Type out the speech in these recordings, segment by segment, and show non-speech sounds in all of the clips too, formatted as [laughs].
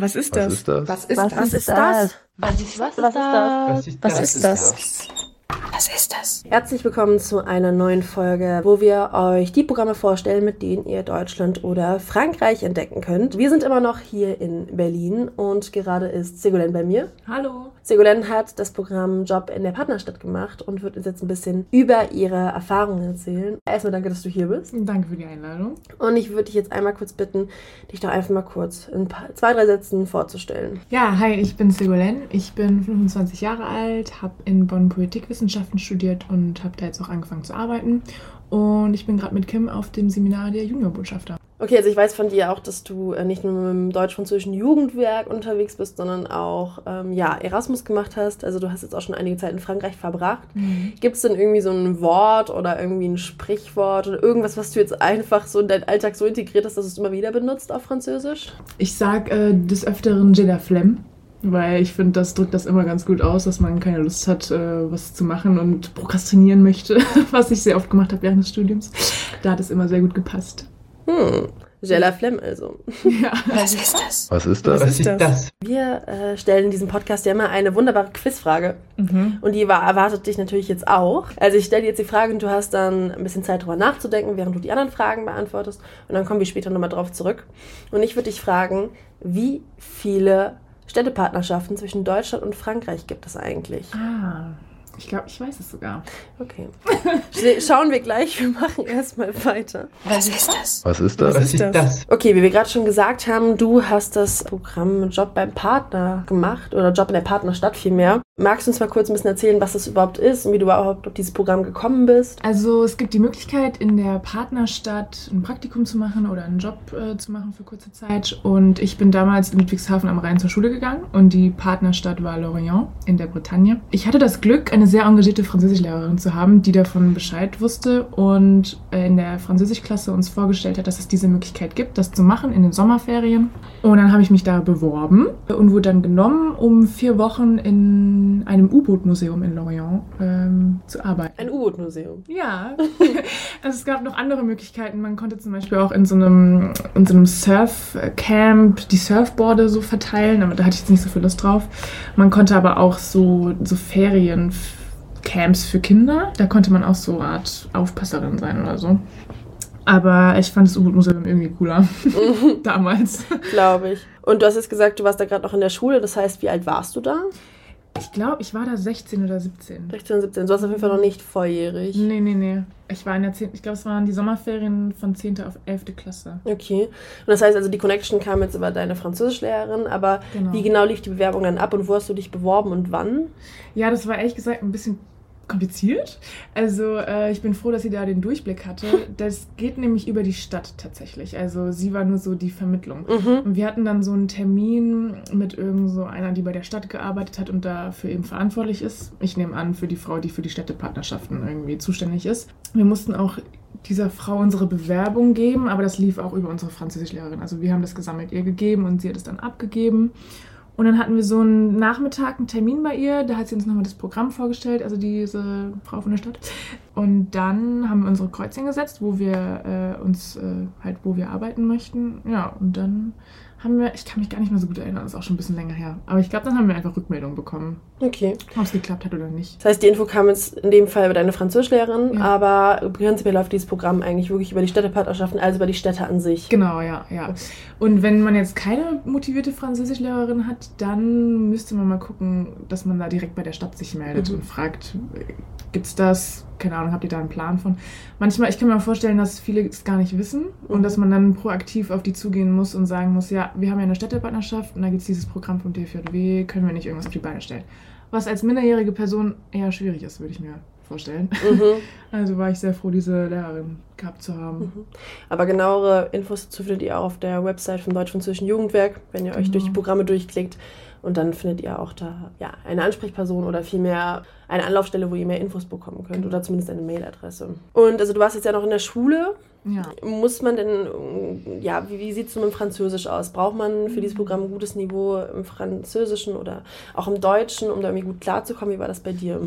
Was ist das? Was ist das? Was ist Was das? ist das? Was ist Was das? Was ist Was das? Ist das? Was ist das? Herzlich willkommen zu einer neuen Folge, wo wir euch die Programme vorstellen, mit denen ihr Deutschland oder Frankreich entdecken könnt. Wir sind immer noch hier in Berlin und gerade ist Segolène bei mir. Hallo. Segolène hat das Programm Job in der Partnerstadt gemacht und wird uns jetzt ein bisschen über ihre Erfahrungen erzählen. Erstmal danke, dass du hier bist. Danke für die Einladung. Und ich würde dich jetzt einmal kurz bitten, dich doch einfach mal kurz in ein paar, zwei, drei Sätzen vorzustellen. Ja, hi, ich bin Segolène. Ich bin 25 Jahre alt, habe in Bonn Politikwissenschaften studiert und habe da jetzt auch angefangen zu arbeiten. Und ich bin gerade mit Kim auf dem Seminar der Juniorbotschafter. Okay, also ich weiß von dir auch, dass du äh, nicht nur mit dem deutsch-französischen Jugendwerk unterwegs bist, sondern auch ähm, ja, Erasmus gemacht hast. Also du hast jetzt auch schon einige Zeit in Frankreich verbracht. Gibt es denn irgendwie so ein Wort oder irgendwie ein Sprichwort oder irgendwas, was du jetzt einfach so in deinen Alltag so integriert hast, dass du es immer wieder benutzt auf Französisch? Ich sag äh, des Öfteren J'ai la flemme, weil ich finde, das drückt das immer ganz gut aus, dass man keine Lust hat, äh, was zu machen und prokrastinieren möchte, [laughs] was ich sehr oft gemacht habe während des Studiums. Da hat es immer sehr gut gepasst. Hm, J'ai la flemme also. [laughs] Ja. Was ist das? Was ist das? Was ist das? Wir äh, stellen in diesem Podcast ja immer eine wunderbare Quizfrage. Mhm. Und die war, erwartet dich natürlich jetzt auch. Also ich stelle dir jetzt die Frage und du hast dann ein bisschen Zeit drüber nachzudenken, während du die anderen Fragen beantwortest. Und dann kommen wir später nochmal drauf zurück. Und ich würde dich fragen, wie viele Städtepartnerschaften zwischen Deutschland und Frankreich gibt es eigentlich? Ah, ich glaube, ich weiß es sogar. Okay. Sch- Schauen wir gleich, wir machen erstmal weiter. Was ist das? Was ist das? Was ist das? Okay, wie wir gerade schon gesagt haben, du hast das Programm Job beim Partner gemacht oder Job in der Partnerstadt vielmehr. Magst du uns mal kurz ein bisschen erzählen, was das überhaupt ist und wie du überhaupt auf dieses Programm gekommen bist? Also es gibt die Möglichkeit, in der Partnerstadt ein Praktikum zu machen oder einen Job äh, zu machen für kurze Zeit. Und ich bin damals in Ludwigshafen am Rhein zur Schule gegangen und die Partnerstadt war Lorient in der Bretagne. Ich hatte das Glück, eine sehr engagierte Französischlehrerin zu haben, die davon Bescheid wusste und äh, in der Französischklasse uns vorgestellt hat, dass es diese Möglichkeit gibt, das zu machen in den Sommerferien. Und dann habe ich mich da beworben und wurde dann genommen, um vier Wochen in einem U-Boot-Museum in Lorient ähm, zu arbeiten. Ein U-Boot-Museum. Ja, [laughs] also es gab noch andere Möglichkeiten. Man konnte zum Beispiel auch in so einem, in so einem Surfcamp die Surfboarde so verteilen, aber da hatte ich jetzt nicht so viel Lust drauf. Man konnte aber auch so, so Feriencamps für Kinder, da konnte man auch so eine Art Aufpasserin sein oder so. Aber ich fand das U-Boot-Museum irgendwie cooler [laughs] damals. Glaube ich. Und du hast jetzt gesagt, du warst da gerade noch in der Schule. Das heißt, wie alt warst du da? Ich glaube, ich war da 16 oder 17. 16, 17. Du warst auf jeden Fall noch nicht volljährig. Nee, nee, nee. Ich war in der 10. Ich glaube, es waren die Sommerferien von 10. auf 11. Klasse. Okay. Und das heißt also, die Connection kam jetzt über deine Französischlehrerin, aber Genau. wie genau lief die Bewerbung dann ab und wo hast du dich beworben und wann? Ja, das war ehrlich gesagt ein bisschen kompliziert. Also äh, ich bin froh, dass sie da den Durchblick hatte. Das geht nämlich über die Stadt tatsächlich. Also sie war nur so die Vermittlung. Mhm. Und wir hatten dann so einen Termin mit irgend so einer, die bei der Stadt gearbeitet hat und dafür eben verantwortlich ist. Ich nehme an, für die Frau, die für die Städtepartnerschaften irgendwie zuständig ist. Wir mussten auch dieser Frau unsere Bewerbung geben, aber das lief auch über unsere Französischlehrerin. Also wir haben das gesammelt ihr gegeben und sie hat es dann abgegeben. Und dann hatten wir so einen Nachmittag, einen Termin bei ihr. Da hat sie uns nochmal das Programm vorgestellt, also diese Frau von der Stadt. Und dann haben wir unsere Kreuzchen gesetzt, wo wir äh, uns äh, halt, wo wir arbeiten möchten. Ja, und dann haben wir, ich kann mich gar nicht mehr so gut erinnern, das ist auch schon ein bisschen länger her. Aber ich glaube, dann haben wir einfach Rückmeldung bekommen, Okay. ob es geklappt hat oder nicht. Das heißt, die Info kam jetzt in dem Fall über deine Französischlehrerin, Ja. aber prinzipiell läuft dieses Programm eigentlich wirklich über die Städtepartnerschaften, also über die Städte an sich. Genau, ja, ja. Und wenn man jetzt keine motivierte Französischlehrerin hat, dann müsste man mal gucken, dass man da direkt bei der Stadt sich meldet Mhm. und fragt, gibt's das? Keine Ahnung, habt ihr da einen Plan von? Manchmal, ich kann mir vorstellen, dass viele es gar nicht wissen und Mhm. dass man dann proaktiv auf die zugehen muss und sagen muss, ja, wir haben ja eine Städtepartnerschaft und da gibt es dieses Programm vom DFJW, können wir nicht irgendwas auf die Beine stellen? Was als minderjährige Person eher schwierig ist, würde ich mir vorstellen. Mhm. [laughs] Also war ich sehr froh, diese Lehrerin gehabt zu haben. Mhm. Aber genauere Infos dazu findet ihr auch auf der Website vom Deutsch-Französischen Jugendwerk, wenn ihr euch Genau. durch die Programme durchklickt. Und dann findet ihr auch da ja, eine Ansprechperson oder vielmehr eine Anlaufstelle, wo ihr mehr Infos bekommen könnt oder zumindest eine Mailadresse. Und also du warst jetzt ja noch in der Schule. Ja. Muss man denn, ja, wie, wie sieht es mit dem Französisch aus? Braucht man für dieses Programm ein gutes Niveau im Französischen oder auch im Deutschen, um da irgendwie gut klarzukommen? Wie war das bei dir?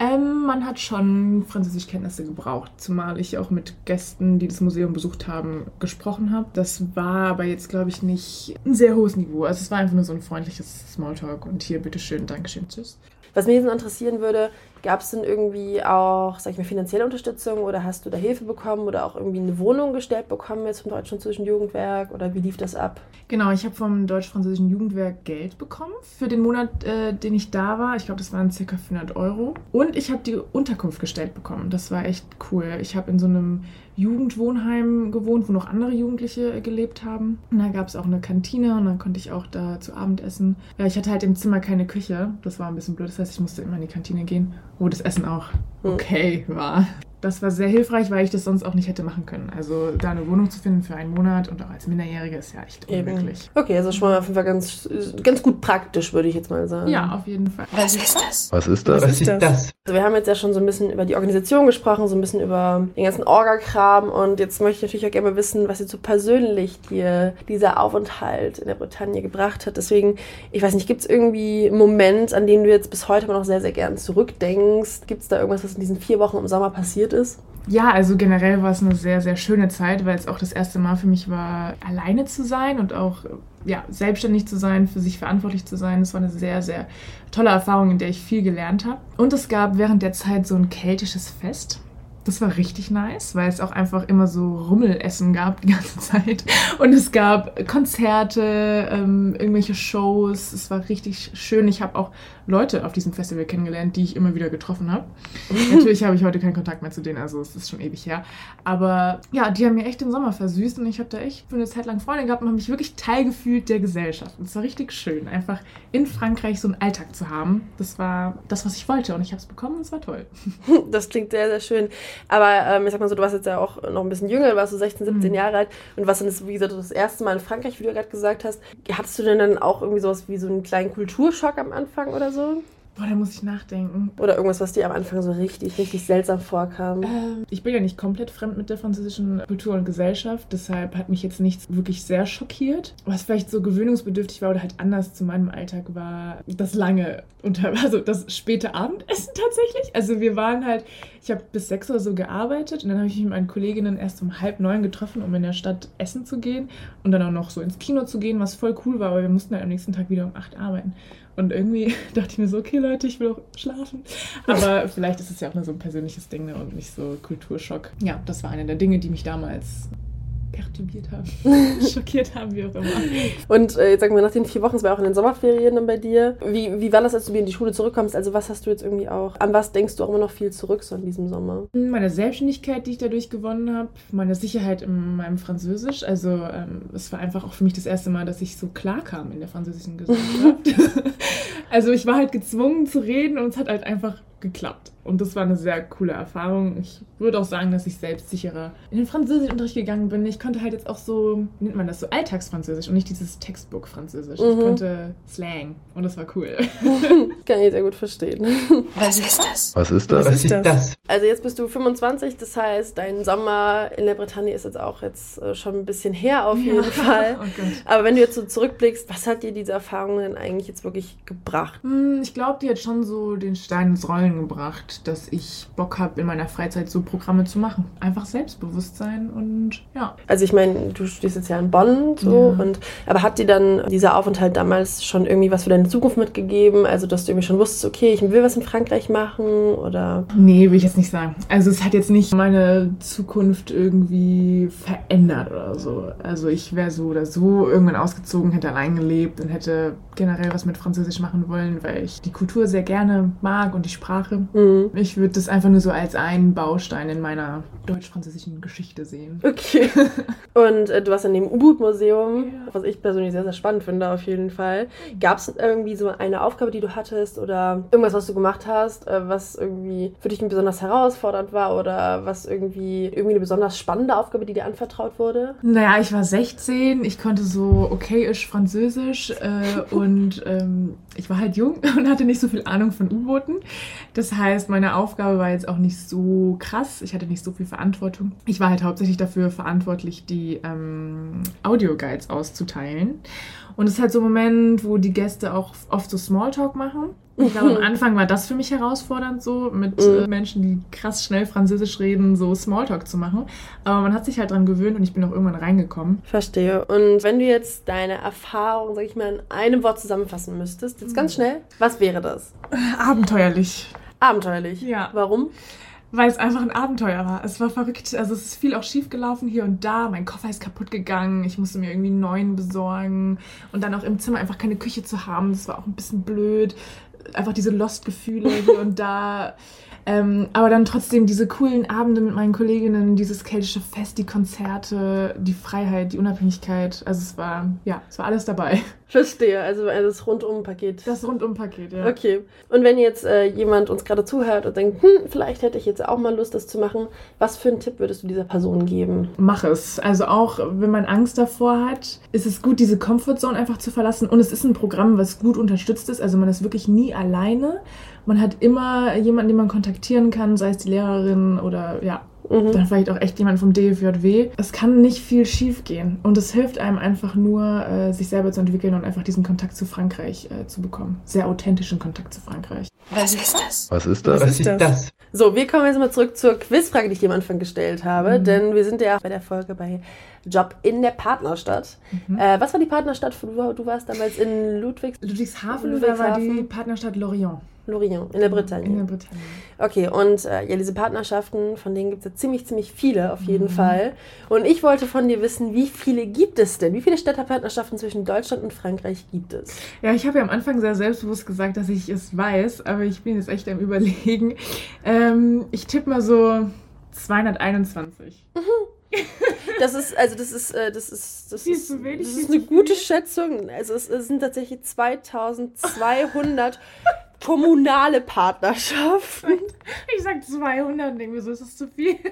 Ähm, man hat schon Französischkenntnisse gebraucht, zumal ich auch mit Gästen, die das Museum besucht haben, gesprochen habe. Das war aber jetzt, glaube ich, nicht ein sehr hohes Niveau. Also es war einfach nur so ein freundliches Smalltalk und hier, bitteschön, Dankeschön, tschüss. Was mich jetzt interessieren würde, gab es denn irgendwie auch, sag ich mal, finanzielle Unterstützung oder hast du da Hilfe bekommen oder auch irgendwie eine Wohnung gestellt bekommen jetzt vom Deutsch-Französischen Jugendwerk oder wie lief das ab? Genau, ich habe vom Deutsch-Französischen Jugendwerk Geld bekommen für den Monat, äh, den ich da war. Ich glaube, das waren ca. 400 Euro. Und ich habe die Unterkunft gestellt bekommen. Das war echt cool. Ich habe in so einem Jugendwohnheim gewohnt, wo noch andere Jugendliche gelebt haben. Und da gab es auch eine Kantine und dann konnte ich auch da zu Abend essen. Ja, ich hatte halt im Zimmer keine Küche. Das war ein bisschen blöd. Das heißt, ich musste immer in die Kantine gehen, das Essen auch okay war das war sehr hilfreich, weil ich das sonst auch nicht hätte machen können. Also da eine Wohnung zu finden für einen Monat und auch als Minderjährige ist ja echt unmöglich. Okay, also schon mal auf jeden Fall ganz, ganz gut praktisch, würde ich jetzt mal sagen. Ja, auf jeden Fall. Was ist das? Was ist das? Was ist das? Also wir haben jetzt ja schon so ein bisschen über die Organisation gesprochen, so ein bisschen über den ganzen Orga-Kram und jetzt möchte ich natürlich auch gerne wissen, was jetzt so persönlich dir dieser Aufenthalt in der Bretagne gebracht hat. Deswegen, ich weiß nicht, gibt es irgendwie einen Moment, an den du jetzt bis heute immer noch sehr, sehr gern zurückdenkst? Gibt es da irgendwas, was in diesen vier Wochen im Sommer passiert ist? Ja, also generell war es eine sehr, sehr schöne Zeit, weil es auch das erste Mal für mich war, alleine zu sein und auch ja, selbstständig zu sein, für sich verantwortlich zu sein. Das war eine sehr, sehr tolle Erfahrung, in der ich viel gelernt habe. Und es gab während der Zeit so ein keltisches Fest. Das war richtig nice, weil es auch einfach immer so Rummelessen gab die ganze [laughs] Zeit. Und es gab Konzerte, ähm, irgendwelche Shows. Es war richtig schön. Ich habe auch Leute auf diesem Festival kennengelernt, die ich immer wieder getroffen habe. [laughs] Natürlich habe ich heute keinen Kontakt mehr zu denen, also es ist schon ewig her. Aber ja, die haben mir echt den Sommer versüßt und ich habe da echt für eine Zeit lang Freunde gehabt und habe mich wirklich teilgefühlt der Gesellschaft. Und es war richtig schön, einfach in Frankreich so einen Alltag zu haben. Das war das, was ich wollte und ich habe es bekommen und es war toll. [laughs] Das klingt sehr, sehr schön. Aber ähm, ich sag mal so, du warst jetzt ja auch noch ein bisschen jünger, du warst so 16, 17 mhm. Jahre alt und was dann ist, wie gesagt, das erste Mal in Frankreich, wie du gerade gesagt hast. Hattest du denn dann auch irgendwie sowas wie so einen kleinen Kulturschock am Anfang oder so? Boah, da muss ich nachdenken. Oder irgendwas, was dir am Anfang so richtig, richtig seltsam vorkam. Ähm, ich bin ja nicht komplett fremd mit der französischen Kultur und Gesellschaft, deshalb hat mich jetzt nichts wirklich sehr schockiert. Was vielleicht so gewöhnungsbedürftig war oder halt anders zu meinem Alltag war, das lange unter, [laughs] also das späte Abendessen tatsächlich. Also wir waren halt, ich habe bis sechs oder so gearbeitet und dann habe ich mich mit meinen Kolleginnen erst um halb neun getroffen, um in der Stadt essen zu gehen und dann auch noch so ins Kino zu gehen, was voll cool war, aber wir mussten halt am nächsten Tag wieder um acht arbeiten. Und irgendwie [laughs] dachte ich mir so, okay Leute, ich will auch schlafen. Aber vielleicht ist es ja auch nur so ein persönliches Ding ne, und nicht so Kulturschock. Ja, das war eine der Dinge, die mich damals perturbiert haben, [laughs] schockiert haben, wie auch immer. Und äh, jetzt sagen wir nach den vier Wochen, es war auch in den Sommerferien dann bei dir. Wie, wie war das, als du wieder in die Schule zurückkommst? Also was hast du jetzt irgendwie auch, an was denkst du auch immer noch viel zurück so in diesem Sommer? Meine Selbstständigkeit, die ich dadurch gewonnen habe, meine Sicherheit in meinem Französisch. Also ähm, es war einfach auch für mich das erste Mal, dass ich so klar kam in der französischen Gesellschaft. [laughs] [laughs] also ich war halt gezwungen zu reden und es hat halt einfach geklappt. Und das war eine sehr coole Erfahrung. Ich würde auch sagen, dass ich selbstsicherer in den Französischunterricht gegangen bin. Ich konnte halt jetzt auch so, wie nennt man das, so Alltagsfranzösisch und nicht dieses Textbook-Französisch. Mhm. Ich konnte Slang und das war cool. [laughs] Kann ich sehr gut verstehen. Was ist das? Was ist das? Was ist das? Also jetzt bist du 25, das heißt, dein Sommer in der Bretagne ist jetzt auch jetzt äh, schon ein bisschen her auf jeden ja. Fall. [laughs] Oh Aber wenn du jetzt so zurückblickst, was hat dir diese Erfahrung denn eigentlich jetzt wirklich gebracht? Hm, ich glaube, die hat schon so den Stein ins Rollen gebracht dass ich Bock habe, in meiner Freizeit so Programme zu machen. Einfach Selbstbewusstsein und ja. Also ich meine, du stehst jetzt ja in Bonn so ja. und aber hat dir dann dieser Aufenthalt damals schon irgendwie was für deine Zukunft mitgegeben? Also dass du irgendwie schon wusstest, okay, ich will was in Frankreich machen oder? Nee, will ich jetzt nicht sagen. Also es hat jetzt nicht meine Zukunft irgendwie verändert oder so. Also ich wäre so oder so irgendwann ausgezogen, hätte allein gelebt und hätte generell was mit Französisch machen wollen, weil ich die Kultur sehr gerne mag und die Sprache. Mhm. Ich würde das einfach nur so als einen Baustein in meiner deutsch-französischen Geschichte sehen. Okay. [laughs] Und äh, du warst in dem U-Boot-Museum, was ich persönlich sehr, sehr spannend finde, auf jeden Fall. Gab es irgendwie so eine Aufgabe, die du hattest oder irgendwas, was du gemacht hast, äh, was irgendwie für dich besonders herausfordernd war oder was irgendwie, irgendwie eine besonders spannende Aufgabe, die dir anvertraut wurde? Naja, ich war 16, ich konnte so okayisch Französisch äh, [laughs] und ähm, ich war halt jung [laughs] und hatte nicht so viel Ahnung von U-Booten. Das heißt, meine Aufgabe war jetzt auch nicht so krass. Ich hatte nicht so viel Verantwortung. Ich war halt hauptsächlich dafür verantwortlich, die ähm, Audioguides auszuteilen. Und es ist halt so ein Moment, wo die Gäste auch oft so Smalltalk machen. Ich glaube, am [laughs] Anfang war das für mich herausfordernd, so mit Mhm. äh, Menschen, die krass schnell Französisch reden, so Smalltalk zu machen. Aber man hat sich halt dran gewöhnt und ich bin auch irgendwann reingekommen. Verstehe. Und wenn du jetzt deine Erfahrung, sag ich mal, in einem Wort zusammenfassen müsstest, jetzt ganz schnell, was wäre das? Abenteuerlich. Abenteuerlich. Ja. Warum? Weil es einfach ein Abenteuer war. Es war verrückt. Also es ist viel auch schief gelaufen hier und da. Mein Koffer ist kaputt gegangen. Ich musste mir irgendwie einen neuen besorgen. Und dann auch im Zimmer einfach keine Küche zu haben. Das war auch ein bisschen blöd. Einfach diese Lost-Gefühle hier und da. Ähm, aber dann trotzdem diese coolen Abende mit meinen Kolleginnen, dieses keltische Fest, die Konzerte, die Freiheit, die Unabhängigkeit. Also es war, ja, es war alles dabei. [laughs] Verstehe. Also das Rundum-Paket. Das Rundum-Paket, ja. Okay. Und wenn jetzt äh, jemand uns gerade zuhört und denkt, hm, vielleicht hätte ich jetzt auch mal Lust, das zu machen, was für einen Tipp würdest du dieser Person geben? Mach es. Also auch wenn man Angst davor hat, ist es gut, diese Comfortzone einfach zu verlassen. Und es ist ein Programm, was gut unterstützt ist. Also man ist wirklich nie alleine. Man hat immer jemanden, den man kontaktieren kann, sei es die Lehrerin oder ja, Mhm. dann vielleicht auch echt jemand vom DFJW. Es kann nicht viel schief gehen. Und es hilft einem einfach nur, äh, sich selber zu entwickeln und einfach diesen Kontakt zu Frankreich äh, zu bekommen. Sehr authentischen Kontakt zu Frankreich. Was ist das? Was ist das? Was ist das? So, wir kommen jetzt mal zurück zur Quizfrage, die ich dir am Anfang gestellt habe, Mhm. denn wir sind ja bei der Folge bei Job in der Partnerstadt. Mhm. Äh, was war die Partnerstadt? Du, du warst damals in Ludwigs Ludwigshafen, da war die Ludwigshafen. Partnerstadt Lorient. Lorient, in der Bretagne. In der Bretagne. Okay, und äh, ja, diese Partnerschaften, von denen gibt es ja ziemlich, ziemlich viele auf jeden Mhm. Fall. Und ich wollte von dir wissen, wie viele gibt es denn? Wie viele Städterpartnerschaften zwischen Deutschland und Frankreich gibt es? Ja, ich habe ja am Anfang sehr selbstbewusst gesagt, dass ich es weiß, aber ich bin jetzt echt am Überlegen. [laughs] Ähm, ich tippe mal so 221. Das ist, also das ist, äh, das ist, das ist, das ist eine gute. Schätzung. Also es sind tatsächlich 2200 [laughs] kommunale Partnerschaften. [laughs] Ich sag 200 und denke mir so, ist das zu viel? [laughs]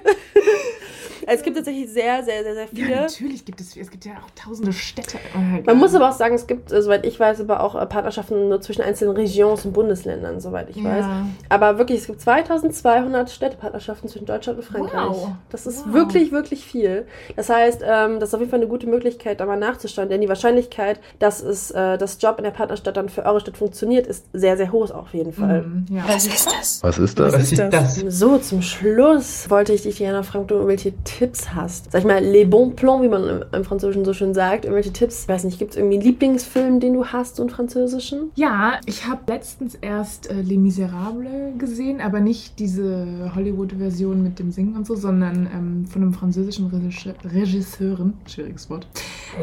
Es gibt tatsächlich sehr, sehr, sehr, sehr Ja, viele. natürlich gibt es, es gibt ja auch tausende Städte. Oh, Man muss aber auch sagen, es gibt, äh, soweit ich weiß, aber auch äh, Partnerschaften nur zwischen einzelnen Regions und Bundesländern, soweit ich weiß. ja. Aber wirklich, es gibt 2200 Städtepartnerschaften zwischen Deutschland und Frankreich. Wow. Das ist Wow. wirklich, wirklich viel. Das heißt, ähm, das ist auf jeden Fall eine gute Möglichkeit, da mal nachzuschauen, denn die Wahrscheinlichkeit, dass es äh, das Job in der Partnerstadt dann für eure Stadt funktioniert, ist sehr, sehr hoch auf jeden Fall. Mhm, ja. Was ist das? Was ist das? Was ist das? So, zum Schluss wollte ich dich, Diana, fragen, ob du irgendwelche Tipps hast. Sag ich mal, les bons plans, wie man im, Französischen so schön sagt. Irgendwelche Tipps. Ich weiß nicht, gibt es irgendwie einen Lieblingsfilm, den du hast, so einen französischen? Ja, ich habe letztens erst äh, Les Miserables gesehen, aber nicht diese Hollywood-Version mit dem Singen und so, sondern ähm, von einem französischen Regisse- Regisseurin. Schwieriges Wort.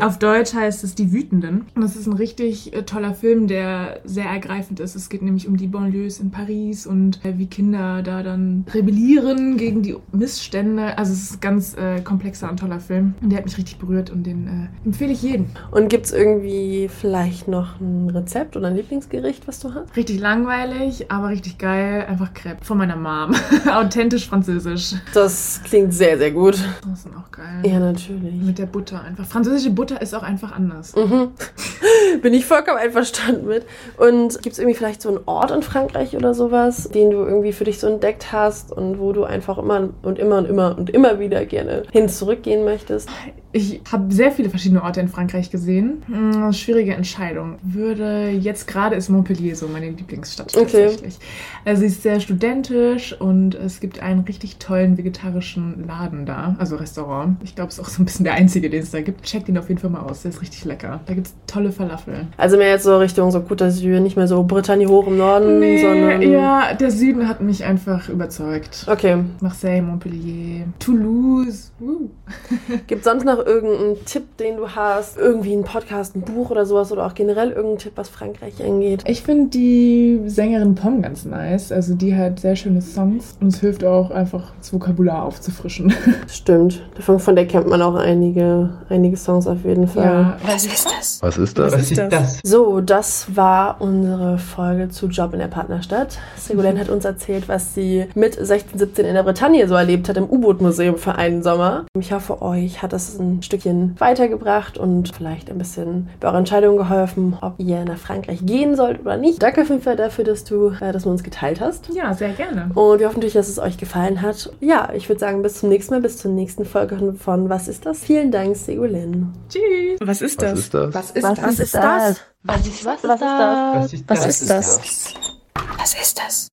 Auf Deutsch heißt es Die Wütenden. Und das ist ein richtig äh, toller Film, der sehr ergreifend ist. Es geht nämlich um die Banlieues in Paris und äh, wie Kinder da dann rebellieren gegen die Missstände. Also es ist ein ganz äh, komplexer und toller Film. Und der hat mich richtig berührt und den äh, empfehle ich jedem. Und gibt es irgendwie vielleicht noch ein Rezept oder ein Lieblingsgericht, was du hast? Richtig langweilig, aber richtig geil. Einfach Crepe von meiner Mom. [laughs] Authentisch französisch. Das klingt sehr, sehr gut. Das sind auch geil. Ja, natürlich. Mit der Butter einfach. Französische Butter ist auch einfach anders. Mhm. [laughs] Bin ich vollkommen einverstanden mit. Und gibt es irgendwie vielleicht so einen Ort in Frankreich oder sowas, den du irgendwie für dich so entdeckt hast und wo du einfach immer und immer und immer und immer wieder gerne hin zurückgehen möchtest? Ich habe sehr viele verschiedene Orte in Frankreich gesehen. Hm, schwierige Entscheidung. Würde jetzt gerade ist Montpellier so meine Lieblingsstadt Okay. tatsächlich. Also sie ist sehr studentisch und es gibt einen richtig tollen vegetarischen Laden da, also Restaurant. Ich glaube, es ist auch so ein bisschen der einzige, den es da gibt. Checkt ihn auf jeden Fall mal aus. Der ist richtig lecker. Da gibt es tolle Falafel. Also mehr jetzt so Richtung so Côte d'Azur, nicht mehr so Bretagne hoch im Norden, sondern... ja, der Süden hat mich einfach überzeugt. Okay. Marseille, Montpellier, Toulouse. Uh. Gibt es sonst noch irgendeinen Tipp, den du hast? Irgendwie ein Podcast, ein Buch oder sowas oder auch generell irgendeinen Tipp, was Frankreich angeht? Ich finde die Sängerin Pom ganz nice. Also die hat sehr schöne Songs und es hilft auch einfach das Vokabular aufzufrischen. [laughs] Stimmt. Davon, von der kennt man auch einige, einige Songs auf jeden Fall. Ja, Was ist das? Was ist das? Was ist das? So, das war unsere Folge zu Job in der Partnerstadt. Segolene hat uns erzählt, was sie mit 16, 17 in der Bretagne so erlebt hat im U-Boot-Museum für einen Sommer. Ich hoffe, euch hat das ein ein Stückchen weitergebracht und vielleicht ein bisschen bei eurer Entscheidung geholfen, ob ihr nach Frankreich gehen sollt oder nicht. Danke auf jeden Fall dafür, dass du äh, das mit uns geteilt hast. Ja, sehr gerne. Und wir hoffen natürlich, dass es euch gefallen hat. Ja, ich würde sagen, bis zum nächsten Mal, bis zur nächsten Folge von Was ist das? Vielen Dank, Segolin. Tschüss. Was ist Was das? ist das? Was ist Was das? ist das? Was ist Was ist das? Was ist Was ist das? Was ist das?